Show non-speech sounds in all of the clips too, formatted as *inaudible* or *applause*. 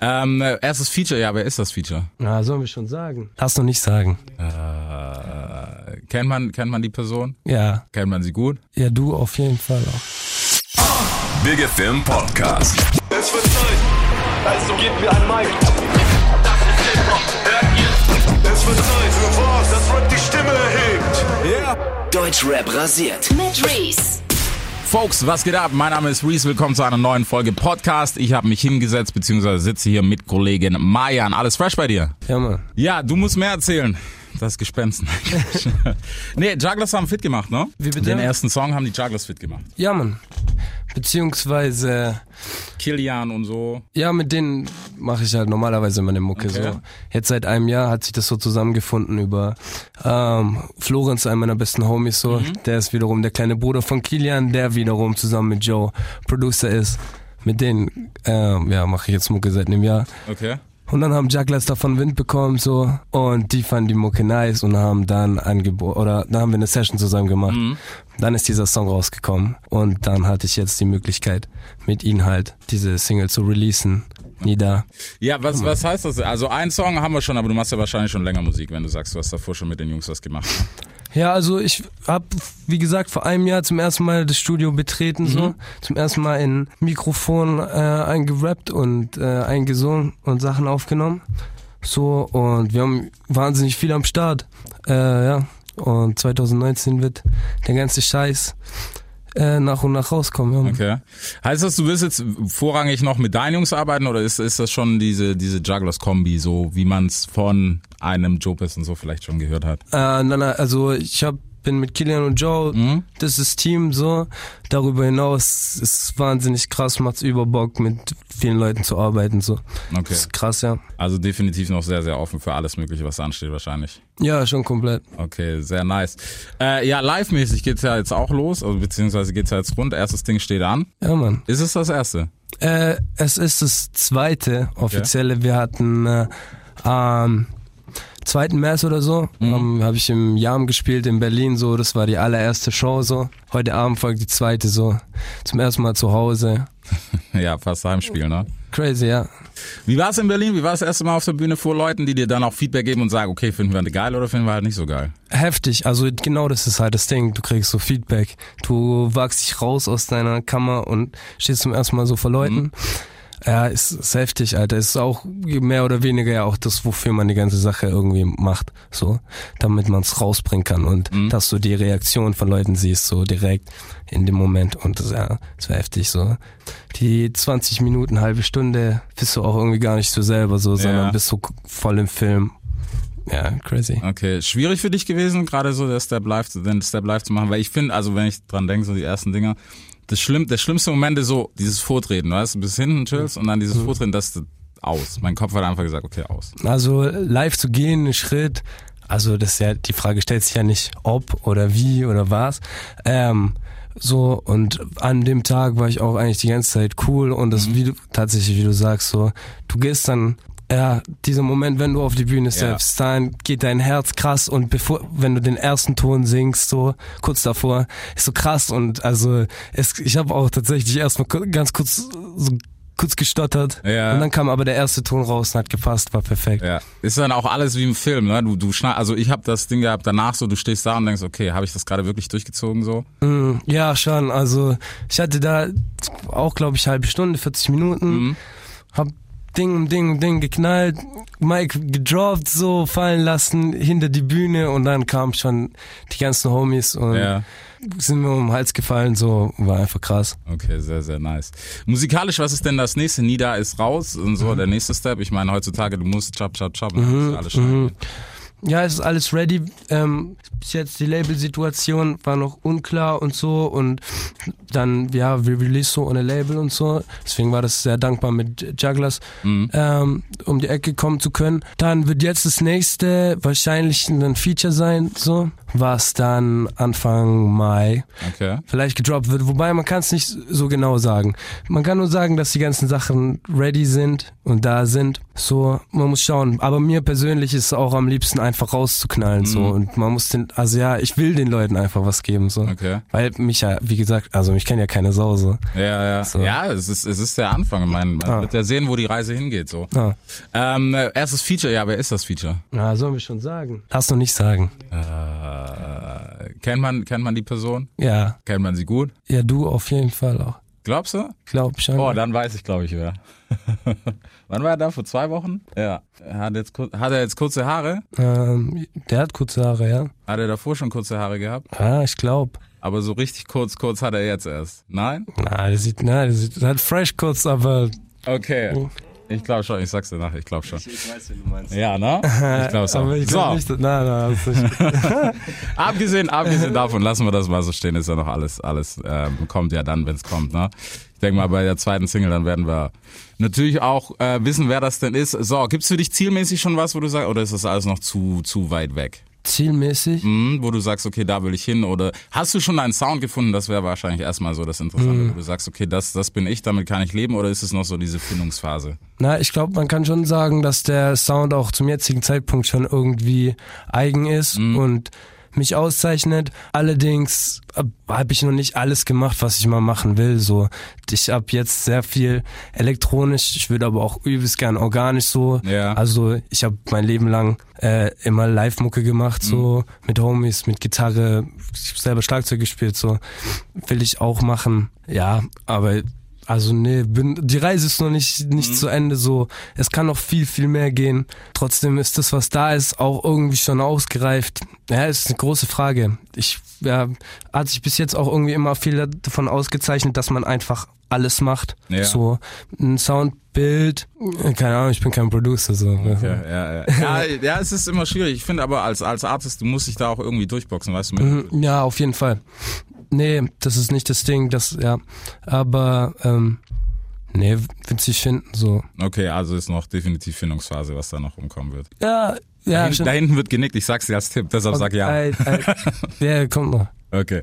Ähm, äh, erstes Feature, ja, wer ist das Feature? Ja, sollen wir schon sagen. Lass noch nicht sagen. Äh, kennt man, kennt man die Person? Ja. Kennt man sie gut? Ja, du auf jeden Fall auch. Big FM Podcast. Es wird Zeit, also gebt mir ein Mic. Das ist Hip-Hop, hört ihr? Es wird Zeit für was, das Rap die Stimme erhebt. Deutschrap rasiert. mit Reese. Folks, was geht ab? Mein Name ist Reese. Willkommen zu einer neuen Folge Podcast. Ich habe mich hingesetzt, beziehungsweise sitze hier mit Kollegin Mayan. Alles fresh bei dir? Ja, Mann. Ja, du musst mehr erzählen. Das Gespenst. *laughs* nee, Jugglers haben fit gemacht, ne? Wie bitte? Den ersten Song haben die Jugglers fit gemacht. Ja, Mann. Beziehungsweise, Kilian und so. ja, mit denen mache ich halt normalerweise meine Mucke Okay. so. Jetzt seit einem Jahr hat sich das so zusammengefunden über ähm, Florenz, einen meiner besten Homies so. Der ist wiederum der kleine Bruder von Kilian, der wiederum zusammen mit Joe Producer ist. Mit denen, ähm, ja, mache ich jetzt Mucke seit einem Jahr. Okay. Und dann haben Jugglers davon Wind bekommen so und die fanden die Mucke nice und haben dann Angebot oder dann haben wir eine Session zusammen gemacht. Dann ist dieser Song rausgekommen und dann hatte ich jetzt die Möglichkeit mit ihnen halt diese Single zu releasen. Nieder. Ja, was, was heißt das? Also einen Song haben wir schon, aber du machst ja wahrscheinlich schon länger Musik, wenn du sagst, du hast davor schon mit den Jungs was gemacht. Ja, also ich habe, wie gesagt, vor einem Jahr zum ersten Mal das Studio betreten, so. Zum ersten Mal in Mikrofon äh, eingerappt und äh, eingesungen und Sachen aufgenommen. So, und wir haben wahnsinnig viel am Start. Äh, ja. Und 2019 wird der ganze Scheiß äh, nach und nach rauskommen. Ja. Okay. Heißt das, du willst jetzt vorrangig noch mit deinen Jungs arbeiten oder ist, ist das schon diese, diese Jugglers-Kombi, so wie man es von einem Joe und so vielleicht schon gehört hat? Äh, nein, nein, also ich hab, bin mit Kilian und Joe, Mhm. das ist Team so. Darüber hinaus ist wahnsinnig krass, macht's über Bock, mit vielen Leuten zu arbeiten so. Okay. Das ist krass, ja. Also definitiv noch sehr, sehr offen für alles Mögliche, was ansteht wahrscheinlich. Ja, schon komplett. Okay, sehr nice. Äh, ja, live-mäßig geht's ja jetzt auch los, also beziehungsweise geht's ja jetzt rund. Erstes Ding steht an. Ja, Mann. Ist es das erste? Äh, es ist das zweite offizielle. Wir hatten äh, am 2. März oder so, Mhm. ähm, habe ich im Jam gespielt in Berlin so. Das war die allererste Show so. Heute Abend folgt die zweite so. Zum ersten Mal zu Hause. *laughs* Ja, fast Heimspiel, ne? Crazy, ja. Wie war es in Berlin? Wie war es das erste Mal auf der Bühne vor Leuten, die dir dann auch Feedback geben und sagen, okay, finden wir geil oder finden wir halt nicht so geil? Heftig, also genau das ist halt das Ding. Du kriegst so Feedback. Du wagst dich raus aus deiner Kammer und stehst zum ersten Mal so vor Leuten. Ja, ist, ist heftig, Alter. Ist auch mehr oder weniger ja auch das, wofür man die ganze Sache irgendwie macht, so, damit man es rausbringen kann und dass du die Reaktion von Leuten siehst, so direkt in dem Moment und das, ja, das war heftig, so. Die 20 Minuten, halbe Stunde bist du auch irgendwie gar nicht so selber so, sondern bist so voll im Film. Ja, crazy. Okay, schwierig für dich gewesen, gerade so der Step Live, den Step Live zu machen, weil ich finde, also wenn ich dran denke, so die ersten Dinger, das schlimm, der schlimmste Moment ist so dieses Vortreten, weißt du, bis hinten chillst und dann dieses Vortreten, das ist aus. Mein Kopf hat einfach gesagt, okay, aus. Also live zu gehen, einen Schritt, also das ist ja, die Frage stellt sich ja nicht ob oder wie oder was. Ähm, so, und an dem Tag war ich auch eigentlich die ganze Zeit cool und das, wie du, tatsächlich, wie du sagst, so, du gehst dann, ja, dieser Moment, wenn du auf die Bühne steppst, dann geht dein Herz krass und bevor, wenn du den ersten Ton singst, so, kurz davor, ist so krass und also, es, ich habe auch tatsächlich erstmal ganz kurz, so, kurz gestottert Ja. und dann kam aber der erste Ton raus und hat gepasst, war perfekt. Ja, ist dann auch alles wie im Film, ne? Du, du schneid, also ich habe das Ding gehabt, danach so, du stehst da und denkst, okay, habe ich das gerade wirklich durchgezogen so? Mm, Ja, schon. Also ich hatte da auch, glaube ich, halbe Stunde, 40 Minuten. Hab Ding um Ding um Ding geknallt, Mike gedroppt, so fallen lassen hinter die Bühne und dann kamen schon die ganzen Homies und Ja. sind mir um den Hals gefallen, so war einfach krass. Okay, sehr, sehr nice. Musikalisch, was ist denn das nächste? Nida ist raus und so, der nächste Step. Ich meine, heutzutage, du musst chop, chop, chop, mhm, alles schneiden. Ja, es ist alles ready. Ähm, bis jetzt die Label-Situation war noch unklar und so und dann, ja, wir release so ohne Label und so. Deswegen war das sehr dankbar mit Jugglers, ähm, um die Ecke kommen zu können. Dann wird jetzt das nächste wahrscheinlich ein Feature sein, so, was dann Anfang Mai Okay. vielleicht gedroppt wird. Wobei man kann es nicht so genau sagen. Man kann nur sagen, dass die ganzen Sachen ready sind und da sind. So, man muss schauen. Aber mir persönlich ist es auch am liebsten einfach rauszuknallen, so. Mhm. Und man muss den, also ja, ich will den Leuten einfach was geben, so. Okay. Weil mich ja, wie gesagt, also mich kennt ja keine Sau, so. Ja, ja. So. Ja, es ist, es ist der Anfang. Ich meine, man Ah. wird ja sehen, wo die Reise hingeht, so. Ja. Ähm, äh, erstes Feature, ja, wer ist das Feature? Ja, sollen wir schon sagen. Lass noch nicht sagen. Äh, kennt man, kennt man die Person? Ja. Kennt man sie gut? Ja, du auf jeden Fall auch. Glaubst du? Glaub schon. Oh, dann weiß ich, glaube ich, wer. *laughs* Wann war er da? Vor zwei Wochen? Ja. Hat, jetzt, hat er jetzt kurze Haare? ähm, der hat kurze Haare, ja. Hat er davor schon kurze Haare gehabt? Ja, ich glaub. Aber so richtig kurz, kurz hat er jetzt erst. Nein? Na, der sieht, na, der sieht hat fresh kurz, aber Okay. Ich glaube schon, ich sag's dir nachher, ich glaube schon. Ich weiß, wen du meinst. Ja, ne? Ich glaube so. aber ich glaub so, nicht, na, na, das ist nicht. *laughs* abgesehen, abgesehen davon, lassen wir das mal so stehen, ist ja noch alles, alles ähm, kommt ja dann, wenn es kommt, ne? Ich denke mal, bei der zweiten Single, dann werden wir natürlich auch äh, wissen, wer das denn ist. So, gibt's für dich zielmäßig schon was, wo du sagst, oder ist das alles noch zu, zu weit weg? Zielmäßig. Mhm, wo du sagst, okay, da will ich hin, oder hast du schon einen Sound gefunden? Das wäre wahrscheinlich erstmal so das Interessante, wo du sagst, okay, das, das bin ich, damit kann ich leben, oder ist es noch so diese Findungsphase? Na, ich glaube, man kann schon sagen, dass der Sound auch zum jetzigen Zeitpunkt schon irgendwie eigen ist und mich auszeichnet. Allerdings habe ich noch nicht alles gemacht, was ich mal machen will. So, ich habe jetzt sehr viel elektronisch. Ich würde aber auch übelst gern organisch so. Ja. Also ich habe mein Leben lang äh, immer Live-Mucke gemacht, so mit Homies, mit Gitarre. Ich hab selber Schlagzeug gespielt, so will ich auch machen. Ja, aber also nee, bin, die Reise ist noch nicht nicht zu Ende. So, es kann noch viel viel mehr gehen. Trotzdem ist das, was da ist, auch irgendwie schon ausgereift. Ja, ist eine große Frage. Ich ja, hat sich bis jetzt auch irgendwie immer viel davon ausgezeichnet, dass man einfach alles macht. Ja. So ein Soundbild, keine Ahnung, ich bin kein Producer so. Ja, ja, ja. *laughs* ja, ja, es ist immer schwierig. Ich finde aber als, als Artist, du musst dich da auch irgendwie durchboxen, weißt du? Mit, Mhm, Ja, auf jeden Fall. Nee, das ist nicht das Ding, das, ja. Aber, ähm, nee, witzig finden, so. Okay, also ist noch definitiv Findungsphase, was da noch rumkommen wird. Ja, da, ja, hinten, da hinten wird genickt, ich sag's dir als Tipp, deshalb sag ja. Ey, ey, *laughs* ja, kommt noch. Okay.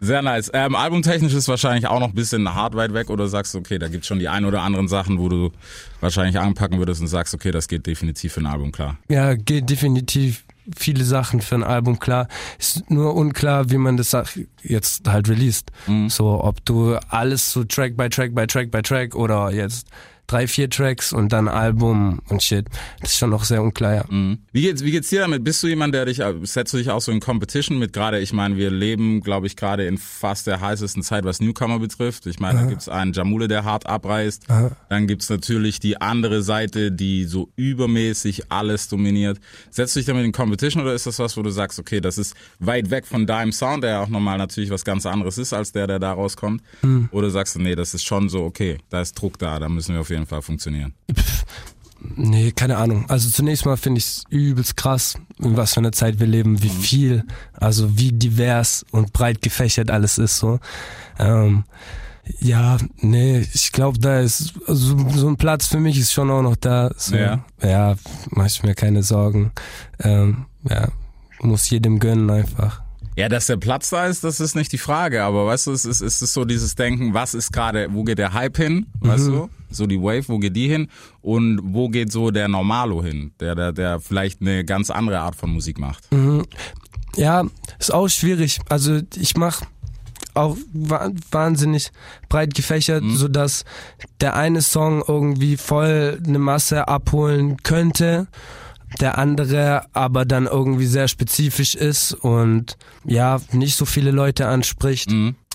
Sehr nice. Ähm, albumtechnisch ist wahrscheinlich auch noch ein bisschen hart weit weg oder sagst du, okay, da gibt's schon die ein oder anderen Sachen, wo du wahrscheinlich anpacken würdest und sagst, okay, das geht definitiv für ein Album klar. Ja, geht definitiv viele Sachen für ein Album klar. Ist nur unklar, wie man das jetzt halt released. Mhm. So, ob du alles so Track by Track by Track by Track oder jetzt drei, vier Tracks und dann Album und shit. Das ist schon noch sehr unklar, ja. Mhm. Wie geht's, wie geht's dir damit? Bist du jemand, der dich, äh, setzt du dich auch so in Competition mit gerade, ich meine, wir leben, glaube ich, gerade in fast der heißesten Zeit, was Newcomer betrifft. Ich meine, da gibt's einen Jamule, der hart abreißt. Dann gibt's natürlich die andere Seite, die so übermäßig alles dominiert. Setzt du dich damit in Competition oder ist das was, wo du sagst, okay, das ist weit weg von deinem Sound, der ja auch nochmal natürlich was ganz anderes ist, als der, der da rauskommt? Oder sagst du, nee, das ist schon so, okay, da ist Druck da, da müssen wir auf jeden Fall funktionieren. Nee, keine Ahnung. Also zunächst mal finde ich es übelst krass, in was für einer Zeit wir leben, wie viel, also wie divers und breit gefächert alles ist so. Ähm, ja, nee, ich glaube, da ist so, so ein Platz für mich ist schon auch noch da. So. Ja. ja, mach ich mir keine Sorgen. Ähm, ja, muss jedem gönnen einfach. Ja, dass der Platz da ist, das ist nicht die Frage, aber weißt du, es ist, es ist so dieses Denken, was ist gerade, wo geht der Hype hin, weißt du? So die Wave, wo geht die hin? Und wo geht so der Normalo hin, der, der, der vielleicht eine ganz andere Art von Musik macht? Ja, ist auch schwierig. Also ich mache auch wa wahnsinnig breit gefächert, so dass der eine Song irgendwie voll eine Masse abholen könnte, der andere aber dann irgendwie sehr spezifisch ist und ja, nicht so viele Leute anspricht.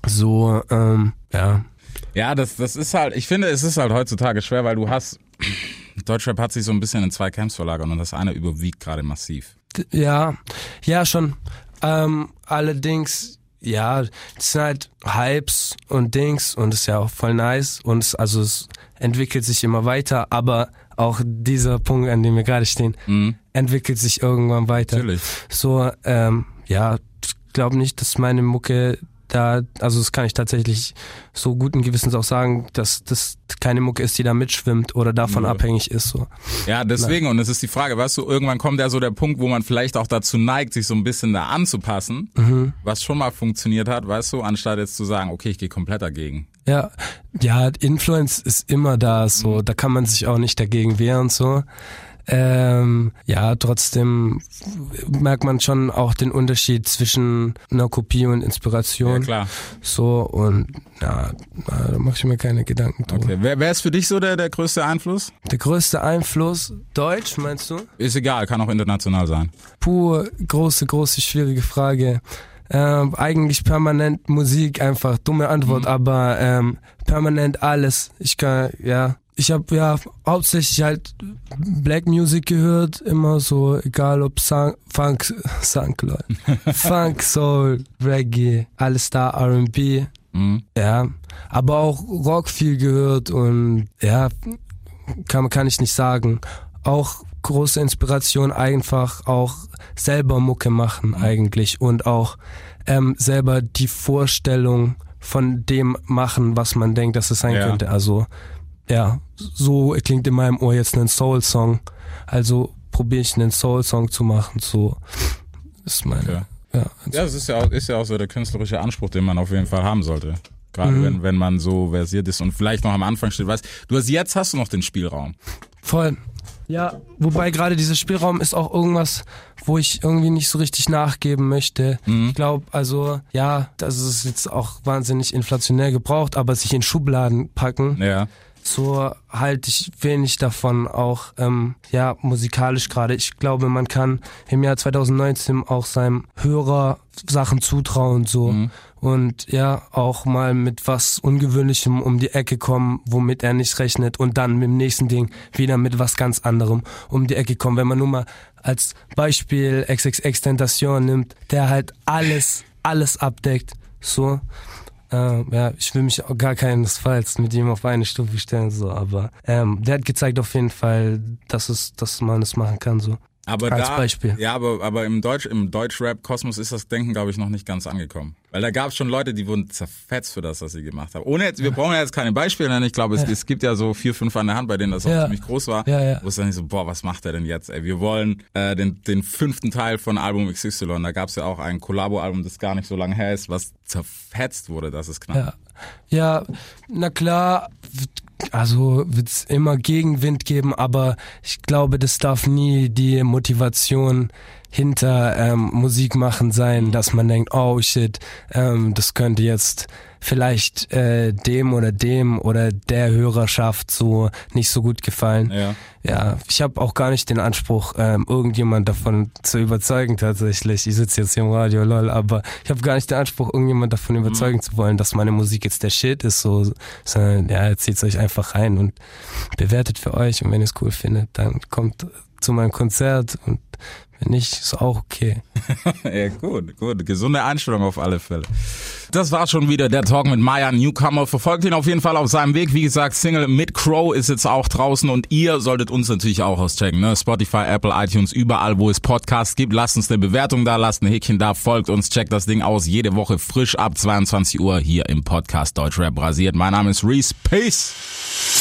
So, ähm, ja. Ja, das, das ist halt, ich finde, es ist halt heutzutage schwer, weil du hast, *clears throat* Deutschrap hat sich so ein bisschen in zwei Camps verlagert und das eine überwiegt gerade massiv. Ja, ja schon. Ähm, allerdings, ja, es sind halt Hypes und Dings und ist ja auch voll nice und es, also es entwickelt sich immer weiter, aber auch dieser Punkt, an dem wir gerade stehen, entwickelt sich irgendwann weiter. Natürlich. So, ähm, ja, ich glaube nicht, dass meine Mucke da, also das kann ich tatsächlich so guten Gewissens auch sagen, dass das keine Mucke ist, die da mitschwimmt oder davon Nö. abhängig ist. So. Ja, deswegen, und es ist die Frage, weißt du, irgendwann kommt ja so der Punkt, wo man vielleicht auch dazu neigt, sich so ein bisschen da anzupassen, was schon mal funktioniert hat, weißt du, anstatt jetzt zu sagen, okay, ich gehe komplett dagegen. Ja, ja, Influence ist immer da, so, da kann man sich auch nicht dagegen wehren, so. Ähm, ja, trotzdem merkt man schon auch den Unterschied zwischen einer Kopie und Inspiration. Ja, klar. So, und ja, da mache ich mir keine Gedanken drüber. Okay. Wer, wer ist für dich so der, der größte Einfluss? Der größte Einfluss, Deutsch, meinst du? Ist egal, kann auch international sein. Puh, große, große, schwierige Frage. Ähm, eigentlich permanent Musik, einfach dumme Antwort, aber ähm, permanent alles. Ich kann, ja, ich habe ja hauptsächlich halt Black Music gehört, immer so, egal ob Sang, Funk, *laughs* Funk, *laughs* Funk, Soul, Reggae, alles da, R&B, Mhm. ja, aber auch Rock viel gehört und ja, kann, kann ich nicht sagen. Auch große Inspiration einfach auch selber Mucke machen eigentlich und auch ähm, selber die Vorstellung von dem machen, was man denkt, dass es sein Ja. könnte. Also ja, so klingt in meinem Ohr jetzt ein Soul-Song. Also probiere ich einen Soul-Song zu machen. So ist meine. Okay. Ja, Ja, das ist ja, auch, ist ja auch so der künstlerische Anspruch, den man auf jeden Fall haben sollte. Gerade Mhm. wenn, wenn man so versiert ist und vielleicht noch am Anfang steht. Weißt, du hast jetzt hast du noch den Spielraum. Voll. Ja, wobei gerade dieser Spielraum ist auch irgendwas, wo ich irgendwie nicht so richtig nachgeben möchte. Ich glaube, also ja, das ist jetzt auch wahnsinnig inflationär gebraucht, aber sich in Schubladen packen, Ja. So halte ich wenig davon auch, ähm, ja, musikalisch gerade. Ich glaube, man kann im Jahr 2019 auch seinem Hörer Sachen zutrauen, so. Und ja, auch mal mit was Ungewöhnlichem um die Ecke kommen, womit er nicht rechnet und dann mit dem nächsten Ding wieder mit was ganz anderem um die Ecke kommen. Wenn man nur mal als Beispiel XXX Tentation nimmt, der halt alles, alles abdeckt, so. Ähm, ja, ich will mich auch gar keinesfalls mit ihm auf eine Stufe stellen, so, aber ähm, der hat gezeigt auf jeden Fall, dass es, dass man es machen kann, so. Aber Als da, Beispiel. Ja, aber, aber im Deutsch, im Deutsch-Rap-Kosmos ist das Denken, glaube ich, noch nicht ganz angekommen. Weil da gab es schon Leute, die wurden zerfetzt für das, was sie gemacht haben. Ohne jetzt, wir brauchen ja jetzt keine Beispiele nennen. Ich glaube, es, es gibt ja so vier, fünf an der Hand, bei denen das auch Ja. ziemlich groß war. Ja, ja. Wo es dann nicht so, boah, was macht er denn jetzt? Ey, wir wollen äh, den, den fünften Teil von Album XY. Da gab es ja auch ein Collabo-Album, das gar nicht so lange her ist, was zerfetzt wurde, das ist knapp. Ja, ja na klar, also wird es immer Gegenwind geben, aber ich glaube, das darf nie die Motivation hinter ähm, Musik machen sein, dass man denkt, oh shit, ähm, das könnte jetzt vielleicht äh, dem oder dem oder der Hörerschaft so nicht so gut gefallen. Ja. Ja, ich habe auch gar nicht den Anspruch, ähm, irgendjemand davon zu überzeugen tatsächlich. Ich sitze jetzt hier im Radio, lol, aber ich habe gar nicht den Anspruch, irgendjemand davon überzeugen zu wollen, dass meine Musik jetzt der Shit ist. So, sondern ja, zieht's euch einfach rein und bewertet für euch. Und wenn ihr es cool findet, dann kommt zu meinem Konzert und wenn nicht, ist auch okay. *laughs* Ja, gut, gut. Gesunde Einstellung auf alle Fälle. Das war schon wieder der Talk mit Maya Newcomer. Verfolgt ihn auf jeden Fall auf seinem Weg. Wie gesagt, Single mit Crow ist jetzt auch draußen und ihr solltet uns natürlich auch auschecken. Ne? Spotify, Apple, iTunes, überall, wo es Podcasts gibt. Lasst uns eine Bewertung da, lasst ein Häkchen da, folgt uns, checkt das Ding aus. Jede Woche frisch ab 22 Uhr hier im Podcast Deutschrap rasiert. Mein Name ist Reese. Peace.